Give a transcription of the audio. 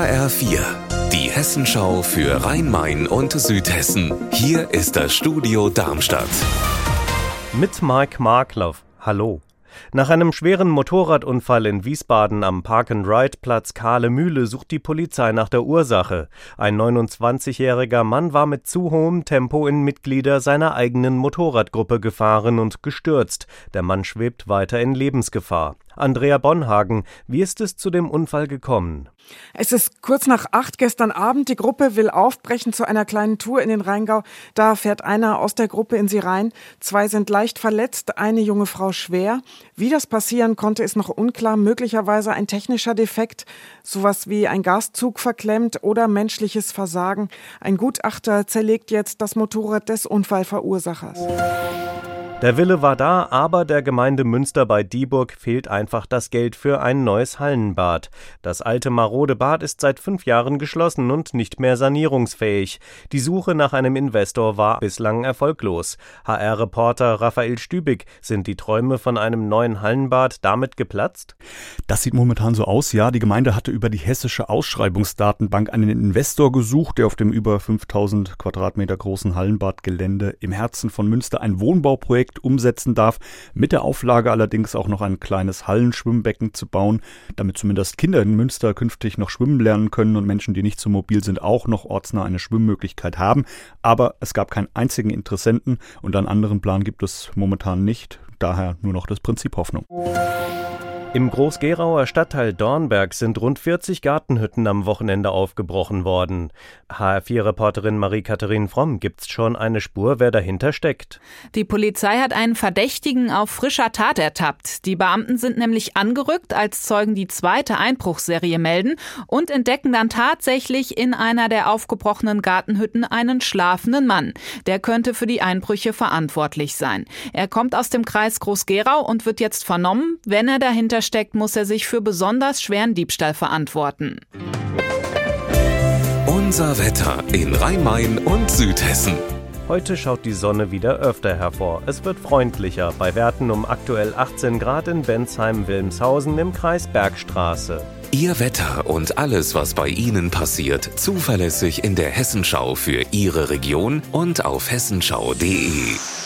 HR4, die Hessenschau für Rhein-Main und Südhessen. Hier ist das Studio Darmstadt. Mit Mike Markloff. Hallo. Nach einem schweren Motorradunfall in Wiesbaden am Park-and-Ride-Platz Kahle Mühle sucht die Polizei nach der Ursache. Ein 29-jähriger Mann war mit zu hohem Tempo in Mitglieder seiner eigenen Motorradgruppe gefahren und gestürzt. Der Mann schwebt weiter in Lebensgefahr. Andrea Bonhagen, wie ist es zu dem Unfall gekommen? Es ist kurz nach acht gestern Abend. Die Gruppe will aufbrechen zu einer kleinen Tour in den Rheingau. Da fährt einer aus der Gruppe in sie rein. Zwei sind leicht verletzt, eine junge Frau schwer. Wie das passieren konnte, ist noch unklar. Möglicherweise ein technischer Defekt, sowas wie ein Gaszug verklemmt oder menschliches Versagen. Ein Gutachter zerlegt jetzt das Motorrad des Unfallverursachers. Der Wille war da, aber der Gemeinde Münster bei Dieburg fehlt einfach das Geld für ein neues Hallenbad. Das alte marode Bad ist seit fünf Jahren geschlossen und nicht mehr sanierungsfähig. Die Suche nach einem Investor war bislang erfolglos. HR-Reporter Raphael Stübig, sind die Träume von einem neuen Hallenbad damit geplatzt? Das sieht momentan so aus, ja. Die Gemeinde hatte über die hessische Ausschreibungsdatenbank einen Investor gesucht, der auf dem über 5000 Quadratmeter großen Hallenbadgelände im Herzen von Münster ein Wohnbauprojekt Projekt umsetzen darf, mit der Auflage allerdings auch noch ein kleines Hallenschwimmbecken zu bauen, damit zumindest Kinder in Münster künftig noch schwimmen lernen können und Menschen, die nicht so mobil sind, auch noch ortsnah eine Schwimmmöglichkeit haben. Aber es gab keinen einzigen Interessenten und einen anderen Plan gibt es momentan nicht. Daher nur noch das Prinzip Hoffnung. Im Groß-Gerauer Stadtteil Dornberg sind rund 40 Gartenhütten am Wochenende aufgebrochen worden. HR4-Reporterin Marie-Katharin Fromm, gibt's schon eine Spur, wer dahinter steckt? Die Polizei hat einen Verdächtigen auf frischer Tat ertappt. Die Beamten sind nämlich angerückt, als Zeugen die zweite Einbruchsserie melden und entdecken dann tatsächlich in einer der aufgebrochenen Gartenhütten einen schlafenden Mann. Der könnte für die Einbrüche verantwortlich sein. Er kommt aus dem Kreis Groß-Gerau und wird jetzt vernommen. Wenn er dahinter steckt, muss er sich für besonders schweren Diebstahl verantworten. Unser Wetter in Rhein-Main und Südhessen. Heute schaut die Sonne wieder öfter hervor. Es wird freundlicher, bei Werten um aktuell 18 Grad in Bensheim-Wilmshausen im Kreis Bergstraße. Ihr Wetter und alles, was bei Ihnen passiert, zuverlässig in der Hessenschau für Ihre Region und auf hessenschau.de.